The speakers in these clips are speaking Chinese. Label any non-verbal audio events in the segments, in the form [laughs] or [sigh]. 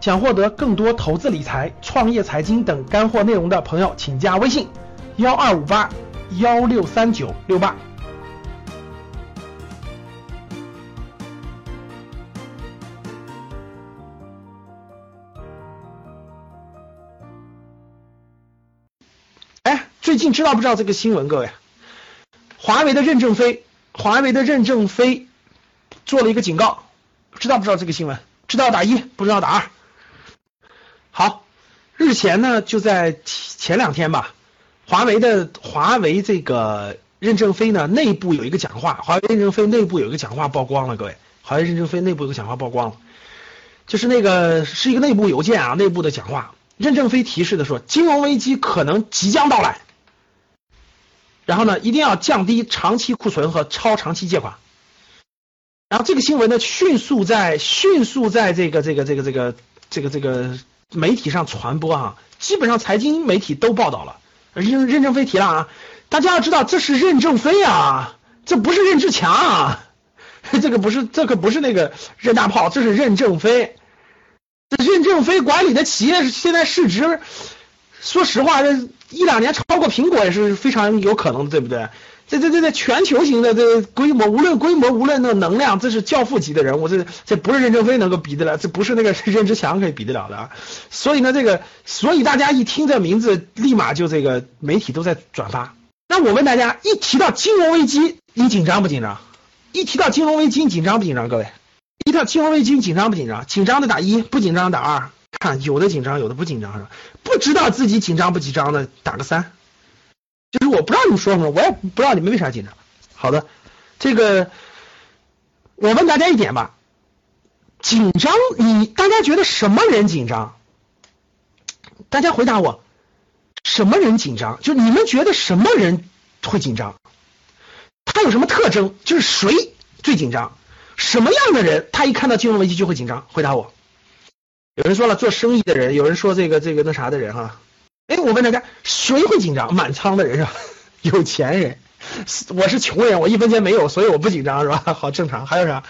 想获得更多投资理财、创业财经等干货内容的朋友，请加微信幺二五八幺六三九六八。哎，最近知道不知道这个新闻？各位，华为的任正非，华为的任正非做了一个警告，知道不知道这个新闻？知道打一，不知道打二。好，日前呢，就在前两天吧，华为的华为这个任正非呢内部有一个讲话，华为任正非内部有一个讲话曝光了，各位，华为任正非内部有个讲话曝光了，就是那个是一个内部邮件啊，内部的讲话。任正非提示的说，金融危机可能即将到来，然后呢，一定要降低长期库存和超长期借款。然后这个新闻呢，迅速在迅速在这个这个这个这个这个这个媒体上传播啊，基本上财经媒体都报道了。任任正非提了啊，大家要知道这是任正非啊，这不是任志强啊，[laughs] 这个不是这个不是那个任大炮，这是任正非。这任正非管理的企业现在市值，说实话，这一两年超过苹果也是非常有可能的，对不对？这这这这全球型的这规模，无论规模，无论那能量，这是教父级的人物，这这不是任正非能够比得了，这不是那个 [laughs] 任志强可以比得了的啊。所以呢，这个，所以大家一听这名字，立马就这个媒体都在转发。那我问大家，一提到金融危机，你紧张不紧张？一提到金融危机，紧张不紧张？各位？一到金融危机紧张不紧张？紧张的打一，不紧张打二。看有的紧张，有的不紧张是吧？不知道自己紧张不紧张的打个三。就是我不知道你们说什么，我也不知道你们为啥紧张。好的，这个我问大家一点吧，紧张你大家觉得什么人紧张？大家回答我，什么人紧张？就你们觉得什么人会紧张？他有什么特征？就是谁最紧张？什么样的人，他一看到金融危机就会紧张？回答我。有人说了，做生意的人；有人说这个这个那啥的人哈。哎，我问大家，谁会紧张？满仓的人是吧？有钱人。我是穷人，我一分钱没有，所以我不紧张是吧？[laughs] 好正常。还有啥？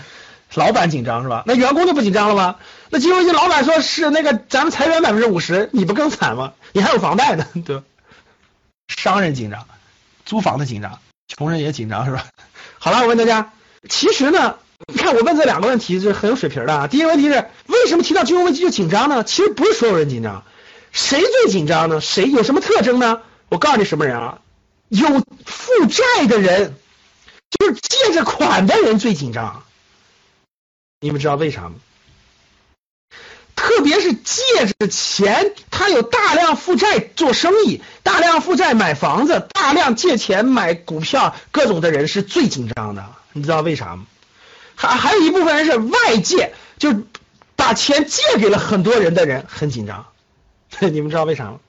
老板紧张是吧？那员工就不紧张了吗？那金融危机，老板说是那个咱们裁员百分之五十，你不更惨吗？你还有房贷呢，对吧？商人紧张，租房的紧张，穷人也紧张是吧？[laughs] 好了，我问大家，其实呢？你看，我问这两个问题是很有水平的啊。第一个问题是，为什么提到金融危机就紧张呢？其实不是所有人紧张，谁最紧张呢？谁有什么特征呢？我告诉你什么人啊？有负债的人，就是借着款的人最紧张。你们知道为啥吗？特别是借着钱，他有大量负债做生意，大量负债买房子，大量借钱买股票，各种的人是最紧张的。你知道为啥吗？还还有一部分人是外界，就把钱借给了很多人的人很紧张，[laughs] 你们知道为啥吗？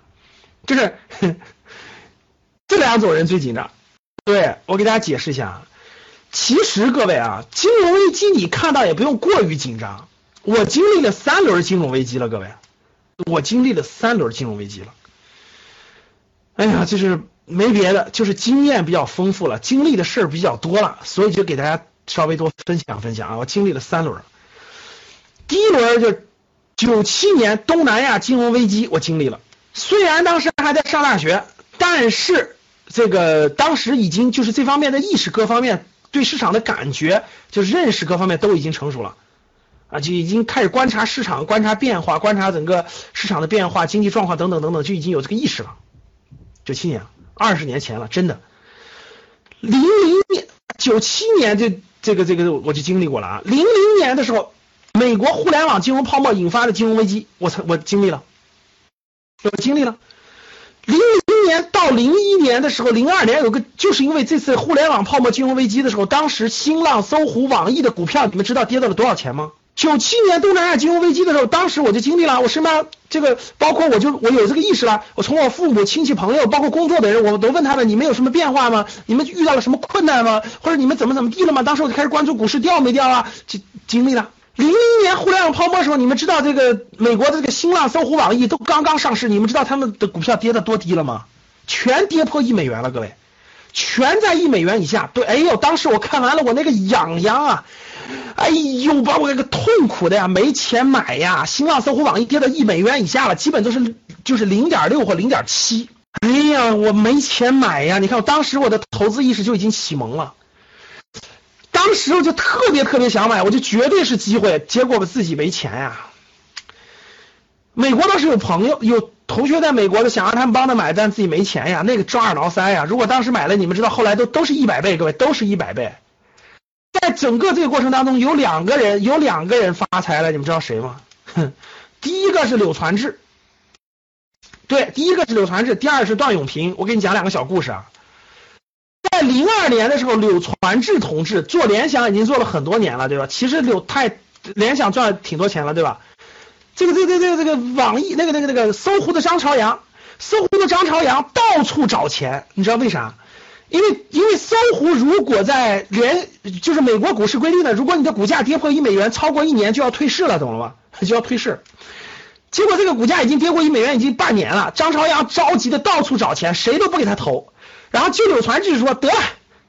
就是 [laughs] 这两种人最紧张。对我给大家解释一下啊，其实各位啊，金融危机你看到也不用过于紧张。我经历了三轮金融危机了，各位，我经历了三轮金融危机了。哎呀，就是没别的，就是经验比较丰富了，经历的事儿比较多了，所以就给大家。稍微多分享分享啊！我经历了三轮，第一轮就九七年东南亚金融危机，我经历了。虽然当时还在上大学，但是这个当时已经就是这方面的意识各方面对市场的感觉，就是认识各方面都已经成熟了啊，就已经开始观察市场、观察变化、观察整个市场的变化、经济状况等等等等，就已经有这个意识了。九七年，二十年前了，真的。零零年，九七年就。这个这个我就经历过了啊，零零年的时候，美国互联网金融泡沫引发的金融危机，我曾我经历了，我经历了。零零年到零一年的时候，零二年有个就是因为这次互联网泡沫金融危机的时候，当时新浪、搜狐、网易的股票，你们知道跌到了多少钱吗？九七年东南亚金融危机的时候，当时我就经历了，我身边这个包括我就我有这个意识了，我从我父母亲戚朋友，包括工作的人，我都问他们，你们有什么变化吗？你们遇到了什么困难吗？或者你们怎么怎么地了吗？当时我就开始关注股市掉没掉啊，经经历了零零年互联网泡沫的时候，你们知道这个美国的这个新浪、搜狐、网易都刚刚上市，你们知道他们的股票跌的多低了吗？全跌破一美元了，各位，全在一美元以下。对，哎呦，当时我看完了，我那个痒痒啊！哎呦，把我那个痛苦的呀，没钱买呀！新浪、搜狐、网易跌到一美元以下了，基本都是就是零点六或零点七。哎呀，我没钱买呀！你看，我当时我的投资意识就已经启蒙了，当时我就特别特别想买，我就绝对是机会，结果我自己没钱呀。美国倒是有朋友有同学在美国的，想让他们帮他买，但自己没钱呀，那个抓耳挠腮呀。如果当时买了，你们知道后来都都是一百倍，各位都是一百倍。在整个这个过程当中，有两个人有两个人发财了，你们知道谁吗？哼，[laughs] 第一个是柳传志，对，第一个是柳传志，第二是段永平。我给你讲两个小故事啊。在零二年的时候，柳传志同志做联想已经做了很多年了，对吧？其实柳太联想赚了挺多钱了，对吧？这个这个这个这个网易那个那个那个搜狐的张朝阳，搜狐的张朝阳到处找钱，你知道为啥？因为因为搜狐如果在连就是美国股市规定的，如果你的股价跌破一美元超过一年就要退市了，懂了吗？[laughs] 就要退市。结果这个股价已经跌过一美元已经半年了，张朝阳着急的到处找钱，谁都不给他投。然后就柳传志说得了，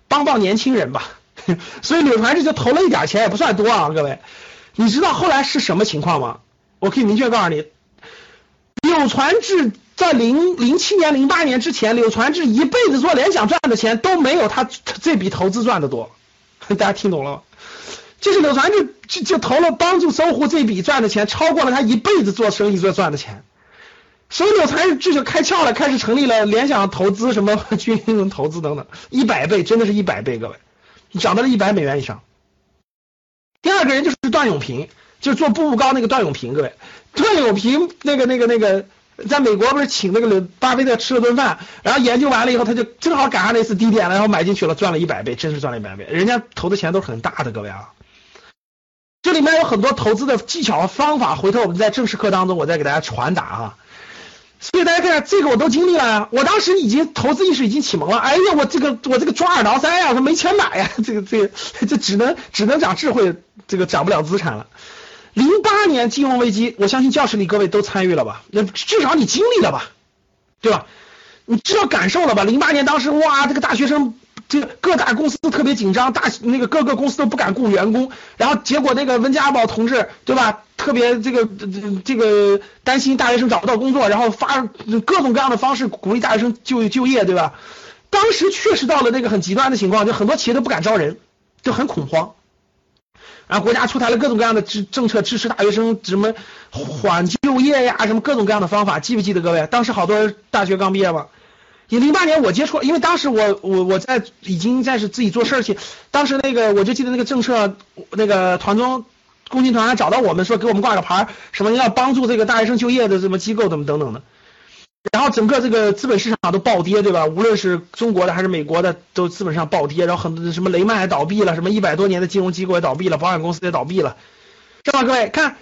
帮帮年轻人吧。[laughs] 所以柳传志就投了一点钱，也不算多啊，各位。你知道后来是什么情况吗？我可以明确告诉你，柳传志。在零零七年、零八年之前，柳传志一辈子做联想赚的钱都没有他这笔投资赚的多。[laughs] 大家听懂了吗？就是柳传志就就投了帮助搜狐这笔赚的钱，超过了他一辈子做生意做赚的钱。所以柳传志就开窍了，开始成立了联想投资，什么 [laughs] 军营投资等等，一百倍，真的是一百倍，各位，涨到了一百美元以上。第二个人就是段永平，就是做步步高那个段永平，各位，段永平那个那个那个。在美国不是请那个巴菲特吃了顿饭，然后研究完了以后，他就正好赶上那次低点了，然后买进去了，赚了一百倍，真是赚了一百倍。人家投的钱都是很大的，各位啊。这里面有很多投资的技巧和方法，回头我们在正式课当中我再给大家传达啊。所以大家看，这个我都经历了呀，我当时已经投资意识已经启蒙了。哎呀，我这个我这个抓耳挠腮呀，我没钱买呀，这个这个这只能只能长智慧，这个长不了资产了。零八年金融危机，我相信教室里各位都参与了吧？那至少你经历了吧，对吧？你知道感受了吧？零八年当时哇，这个大学生，这个各大公司都特别紧张，大那个各个公司都不敢雇员工，然后结果那个温家宝同志，对吧？特别这个这个担心大学生找不到工作，然后发各种各样的方式鼓励大学生就就业，对吧？当时确实到了那个很极端的情况，就很多企业都不敢招人，就很恐慌。然后国家出台了各种各样的支政策，支持大学生什么缓就业呀，什么各种各样的方法，记不记得各位？当时好多人大学刚毕业嘛。你零八年我接触，因为当时我我我在已经在是自己做事去，当时那个我就记得那个政策，那个团中共青团还找到我们说给我们挂个牌，什么要帮助这个大学生就业的什么机构怎么等等的。然后整个这个资本市场都暴跌，对吧？无论是中国的还是美国的，都资本上暴跌。然后很多什么雷曼也倒闭了，什么一百多年的金融机构也倒闭了，保险公司也倒闭了，是吧？各位看，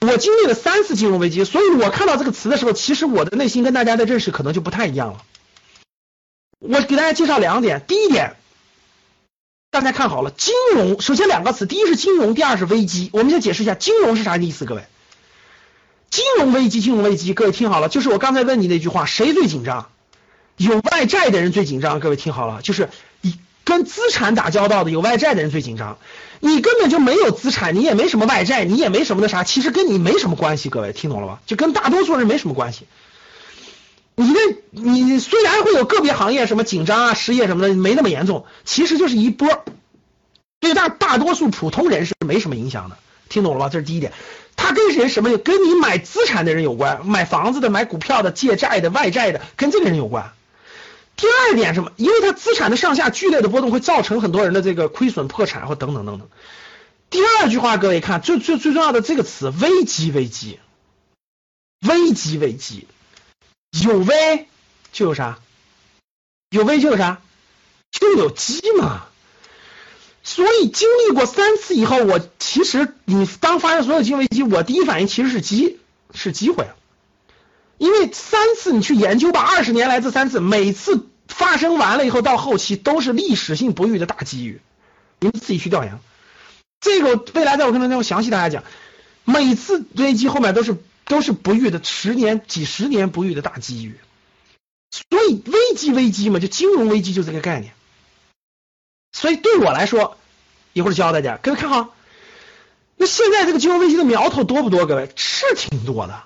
我经历了三次金融危机，所以我看到这个词的时候，其实我的内心跟大家的认识可能就不太一样了。我给大家介绍两点，第一点，大家看好了，金融首先两个词，第一是金融，第二是危机。我们先解释一下金融是啥意思，各位。金融危机，金融危机，各位听好了，就是我刚才问你那句话，谁最紧张？有外债的人最紧张。各位听好了，就是你跟资产打交道的有外债的人最紧张。你根本就没有资产，你也没什么外债，你也没什么那啥，其实跟你没什么关系。各位听懂了吧？就跟大多数人没什么关系。你的，你虽然会有个别行业什么紧张啊、失业什么的，没那么严重，其实就是一波，对大大多数普通人是没什么影响的。听懂了吧？这是第一点。它跟谁什么？跟你买资产的人有关，买房子的、买股票的、借债的、外债的，跟这个人有关。第二点什么？因为它资产的上下剧烈的波动，会造成很多人的这个亏损、破产或等等等等。第二句话，各位看，最最最重要的这个词，危机，危机，危机，危机，有危就有啥？有危就有啥？就有机嘛。所以经历过三次以后，我其实你当发生所有金融危机，我第一反应其实是机是机会，因为三次你去研究吧，二十年来这三次，每次发生完了以后，到后期都是历史性不遇的大机遇，你们自己去调研。这个未来在我课堂中详细大家讲，每次危机后面都是都是不遇的十年几十年不遇的大机遇，所以危机危机嘛，就金融危机就这个概念。所以对我来说，一会儿教大家，各位看好，那现在这个金融危机的苗头多不多？各位是挺多的，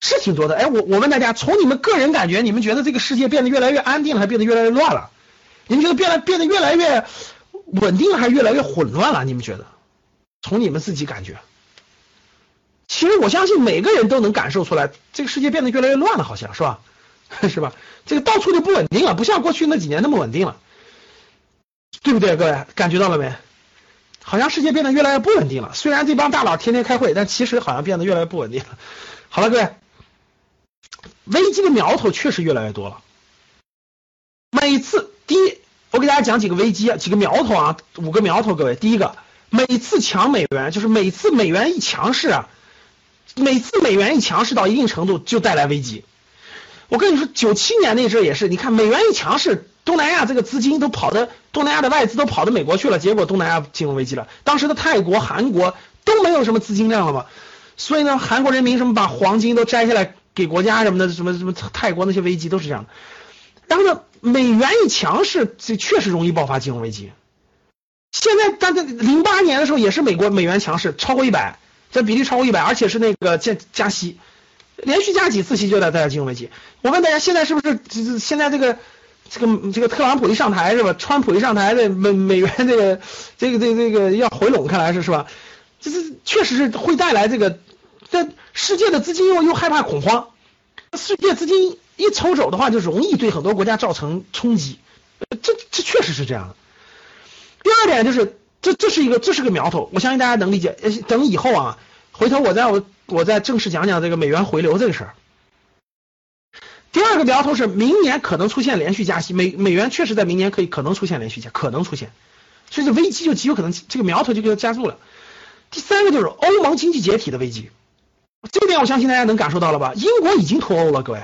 是挺多的。哎，我我问大家，从你们个人感觉，你们觉得这个世界变得越来越安定了，还变得越来越乱了？你们觉得变得变得越来越稳定了，还是越来越混乱了？你们觉得？从你们自己感觉？其实我相信每个人都能感受出来，这个世界变得越来越乱了，好像是吧？[laughs] 是吧？这个到处就不稳定了，不像过去那几年那么稳定了，对不对？各位感觉到了没？好像世界变得越来越不稳定了。虽然这帮大佬天天开会，但其实好像变得越来越不稳定了。好了，各位，危机的苗头确实越来越多了。每次第一，我给大家讲几个危机，几个苗头啊，五个苗头。各位，第一个，每次强美元，就是每次美元一强势啊。每次美元一强势到一定程度，就带来危机。我跟你说，九七年那阵也是，你看美元一强势，东南亚这个资金都跑的，东南亚的外资都跑到美国去了，结果东南亚金融危机了。当时的泰国、韩国都没有什么资金量了嘛，所以呢，韩国人民什么把黄金都摘下来给国家什么的，什么什么泰国那些危机都是这样的。然后呢，美元一强势，这确实容易爆发金融危机。现在，但在零八年的时候也是美国美元强势，超过一百。这比例超过一百，而且是那个加加息，连续加几次息就带来金融危机。我问大家，现在是不是现在这个这个这个特朗普一上台是吧？川普一上台，这美美元这个这个这个这个要回笼，看来是是吧？这这确实是会带来这个，这世界的资金又又害怕恐慌，世界资金一抽走的话，就容易对很多国家造成冲击。这这确实是这样的。第二点就是。这这是一个这是个苗头，我相信大家能理解。等以后啊，回头我再我我再正式讲讲这个美元回流这个事儿。第二个苗头是明年可能出现连续加息，美美元确实在明年可以可能出现连续加，可能出现，所以这危机就极有可能这个苗头就给它加速了。第三个就是欧盟经济解体的危机，这点我相信大家能感受到了吧？英国已经脱欧了，各位。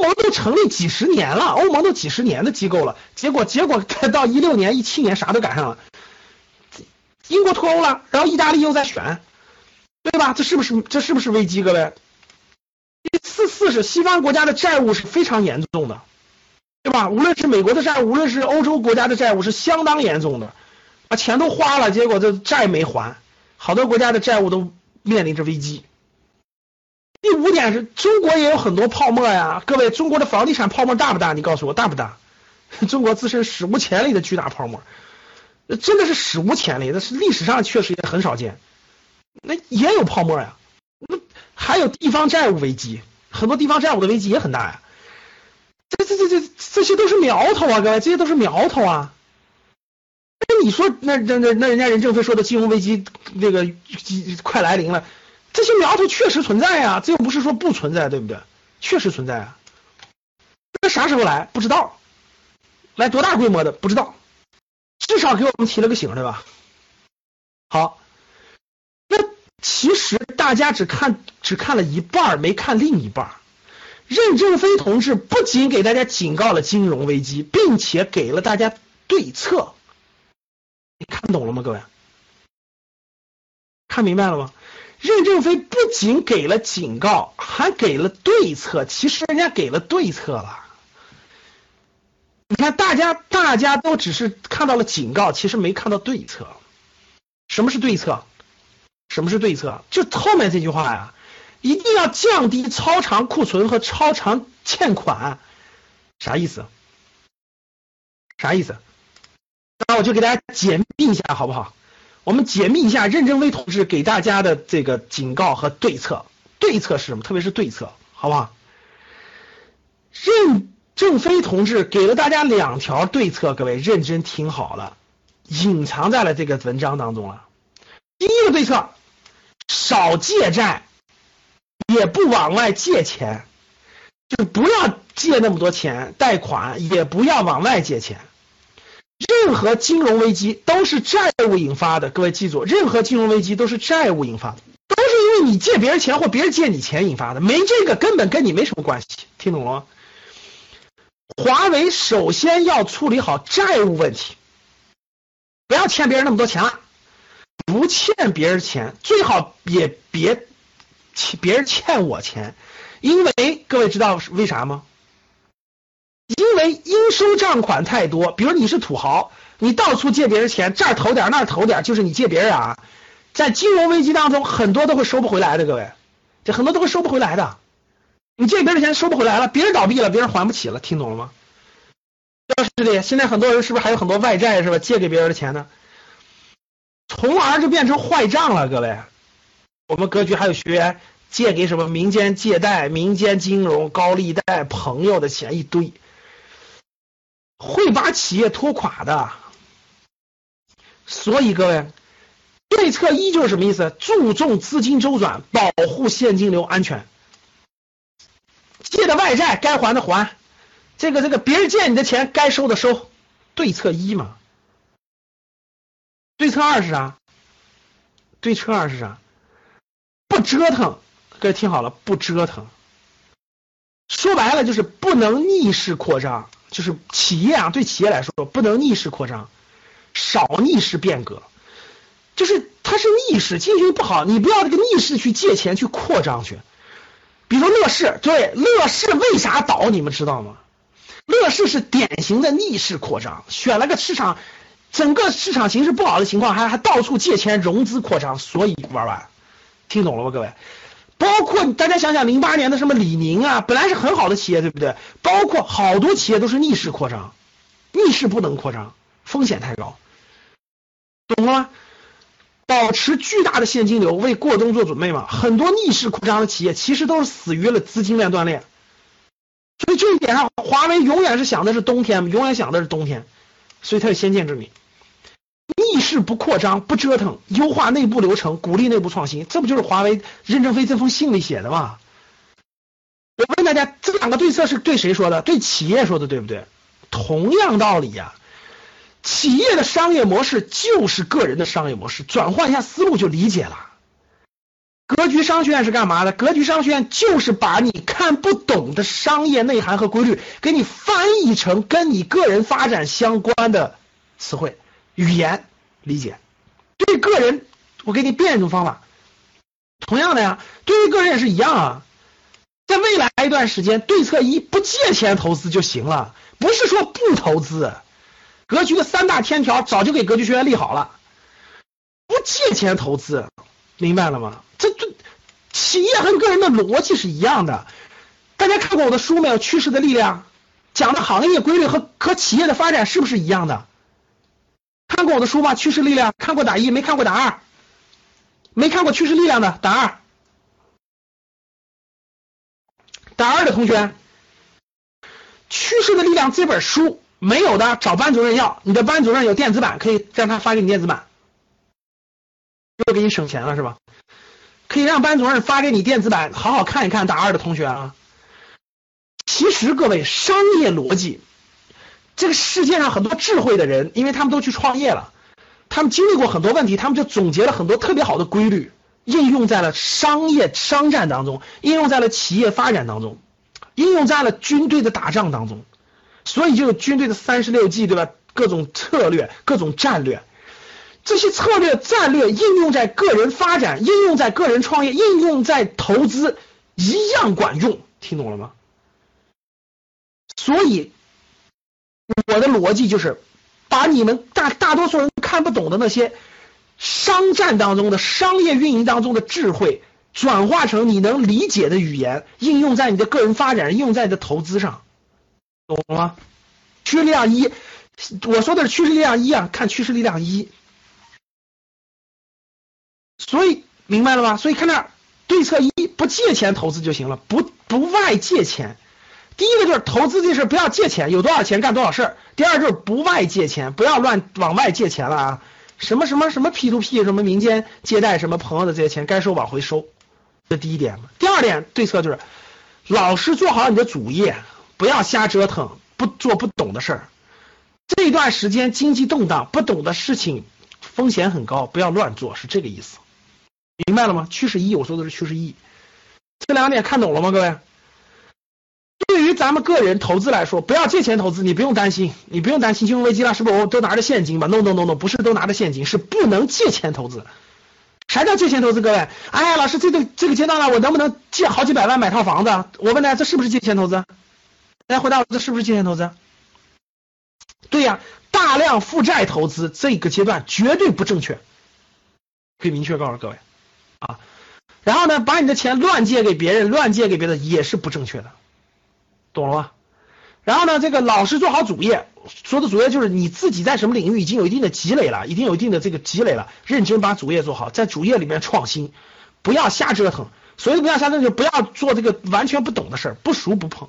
欧盟都成立几十年了，欧盟都几十年的机构了，结果结果 [laughs] 到一六年、一七年啥都赶上了，英国脱欧了，然后意大利又在选，对吧？这是不是这是不是危机？各位，第四四是西方国家的债务是非常严重的，对吧？无论是美国的债务，无论是欧洲国家的债务是相当严重的，把钱都花了，结果这债没还，好多国家的债务都面临着危机。第五点是中国也有很多泡沫呀，各位，中国的房地产泡沫大不大？你告诉我大不大？[laughs] 中国自身史无前例的巨大泡沫，真的是史无前例，那是历史上确实也很少见。那也有泡沫呀，那还有地方债务危机，很多地方债务的危机也很大呀。这这这这这些都是苗头啊，各位，这些都是苗头啊。那你说，那那那那人家任正非说的金融危机那个快来临了。这些苗头确实存在呀，这又不是说不存在，对不对？确实存在啊。那啥时候来？不知道。来多大规模的？不知道。至少给我们提了个醒，对吧？好。那其实大家只看只看了一半，没看另一半。任正非同志不仅给大家警告了金融危机，并且给了大家对策。你看懂了吗，各位？看明白了吗？任正非不仅给了警告，还给了对策。其实人家给了对策了。你看，大家大家都只是看到了警告，其实没看到对策。什么是对策？什么是对策？就后面这句话呀，一定要降低超长库存和超长欠款。啥意思？啥意思？那我就给大家解密一下，好不好？我们解密一下任正非同志给大家的这个警告和对策。对策是什么？特别是对策，好不好？任正非同志给了大家两条对策，各位认真听好了，隐藏在了这个文章当中了。第一个对策，少借债，也不往外借钱，就不要借那么多钱，贷款也不要往外借钱。任何金融危机都是债务引发的，各位记住，任何金融危机都是债务引发的，都是因为你借别人钱或别人借你钱引发的，没这个根本跟你没什么关系，听懂了吗？华为首先要处理好债务问题，不要欠别人那么多钱了，不欠别人钱，最好也别欠别人欠我钱，因为各位知道是为啥吗？因为应收账款太多，比如你是土豪，你到处借别人钱，这儿投点那儿投点，就是你借别人啊。在金融危机当中，很多都会收不回来的，各位，这很多都会收不回来的。你借别人钱收不回来了，别人倒闭了，别人还不起了，听懂了吗？是的，现在很多人是不是还有很多外债是吧？借给别人的钱呢，从而就变成坏账了，各位。我们格局还有学员借给什么民间借贷、民间金融、高利贷、朋友的钱一堆，会把企业拖垮的。所以各位，对策一就是什么意思？注重资金周转，保护现金流安全。借的外债该还的还。这个这个，别人借你的钱，该收的收，对策一嘛。对策二是啥？对策二是啥？不折腾，各位听好了，不折腾。说白了就是不能逆势扩张，就是企业啊，对企业来说不能逆势扩张，少逆势变革，就是它是逆势，经济不好，你不要这个逆势去借钱去扩张去。比如乐视，对，乐视为啥倒？你们知道吗？乐视是典型的逆势扩张，选了个市场，整个市场形势不好的情况，还还到处借钱融资扩张，所以玩完，听懂了吗，各位？包括大家想想，零八年的什么李宁啊，本来是很好的企业，对不对？包括好多企业都是逆势扩张，逆势不能扩张，风险太高，懂了吗？保持巨大的现金流，为过冬做准备嘛。很多逆势扩张的企业，其实都是死于了资金链断裂。所以这一点上，华为永远是想的是冬天，永远想的是冬天，所以它有先见之明。逆势不扩张，不折腾，优化内部流程，鼓励内部创新，这不就是华为任正非这封信里写的吗？我问大家，这两个对策是对谁说的？对企业说的，对不对？同样道理呀，企业的商业模式就是个人的商业模式，转换一下思路就理解了。格局商学院是干嘛的？格局商学院就是把你看不懂的商业内涵和规律，给你翻译成跟你个人发展相关的词汇、语言理解。对个人，我给你变一种方法。同样的呀，对于个人也是一样啊。在未来一段时间，对策一不借钱投资就行了，不是说不投资。格局的三大天条早就给格局学院立好了，不借钱投资，明白了吗？这这企业和个人的逻辑是一样的，大家看过我的书没有？趋势的力量讲的行业规律和和企业的发展是不是一样的？看过我的书吗？趋势力量看过打一，没看过打二，没看过趋势力量的打二，打二的同学，趋势的力量这本书没有的找班主任要，你的班主任有电子版，可以让他发给你电子版，又给你省钱了是吧？可以让班主任发给你电子版，好好看一看。打二的同学啊，其实各位商业逻辑，这个世界上很多智慧的人，因为他们都去创业了，他们经历过很多问题，他们就总结了很多特别好的规律，应用在了商业商战当中，应用在了企业发展当中，应用在了军队的打仗当中，所以就有军队的三十六计，对吧？各种策略，各种战略。这些策略战略应用在个人发展，应用在个人创业，应用在投资，一样管用，听懂了吗？所以我的逻辑就是，把你们大大多数人看不懂的那些商战当中的商业运营当中的智慧，转化成你能理解的语言，应用在你的个人发展，应用在你的投资上，懂了吗？趋势力量一，我说的是趋势力量一啊，看趋势力量一。所以明白了吧？所以看那对策一，不借钱投资就行了，不不外借钱。第一个就是投资这事不要借钱，有多少钱干多少事儿。第二就是不外借钱，不要乱往外借钱了啊！什么什么什么 P to P，什么民间借贷，什么朋友的这些钱该收往回收，这第一点。第二点对策就是老师做好你的主业，不要瞎折腾，不做不懂的事儿。这段时间经济动荡，不懂的事情风险很高，不要乱做，是这个意思。明白了吗？趋势一，我说的是趋势一，这两点看懂了吗？各位，对于咱们个人投资来说，不要借钱投资，你不用担心，你不用担心金融危机了，是不是？我都拿着现金吧？no no no no，不是都拿着现金，是不能借钱投资。啥叫借钱投资？各位，哎呀，老师，这个这个阶段了，我能不能借好几百万买套房子？我问大家，这是不是借钱投资？大家回答我，这是不是借钱投资？对呀，大大量负债投资这个阶段绝对不正确，可以明确告诉各位啊。然后呢，把你的钱乱借给别人，乱借给别人也是不正确的，懂了吗？然后呢，这个老师做好主业，说的主业就是你自己在什么领域已经有一定的积累了，已经有一定的这个积累了，认真把主业做好，在主业里面创新，不要瞎折腾。所以不要瞎折腾，就不要做这个完全不懂的事儿，不熟不碰。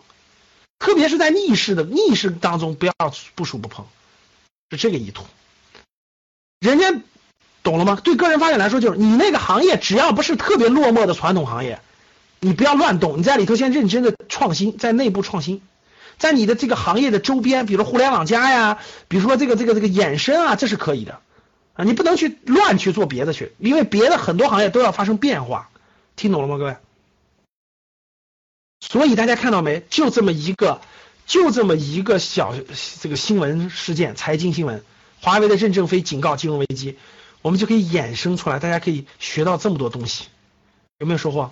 特别是在逆势的逆势当中，不要不熟不碰，是这个意图。人家懂了吗？对个人发展来说，就是你那个行业只要不是特别落寞的传统行业，你不要乱动，你在里头先认真的创新，在内部创新，在你的这个行业的周边，比如互联网加呀，比如说这个这个这个衍生啊，这是可以的啊，你不能去乱去做别的去，因为别的很多行业都要发生变化，听懂了吗，各位？所以大家看到没？就这么一个，就这么一个小这个新闻事件，财经新闻，华为的任正非警告金融危机，我们就可以衍生出来，大家可以学到这么多东西，有没有收获？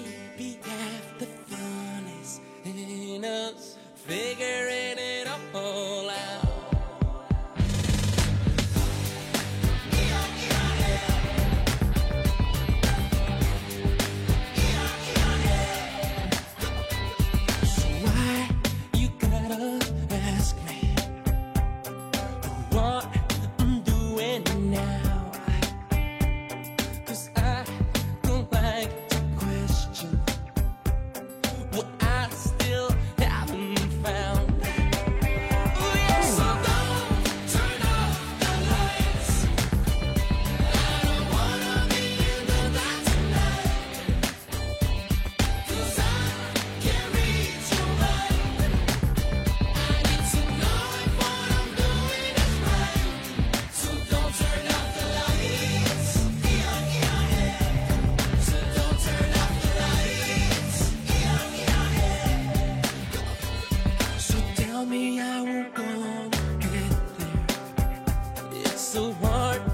so hard.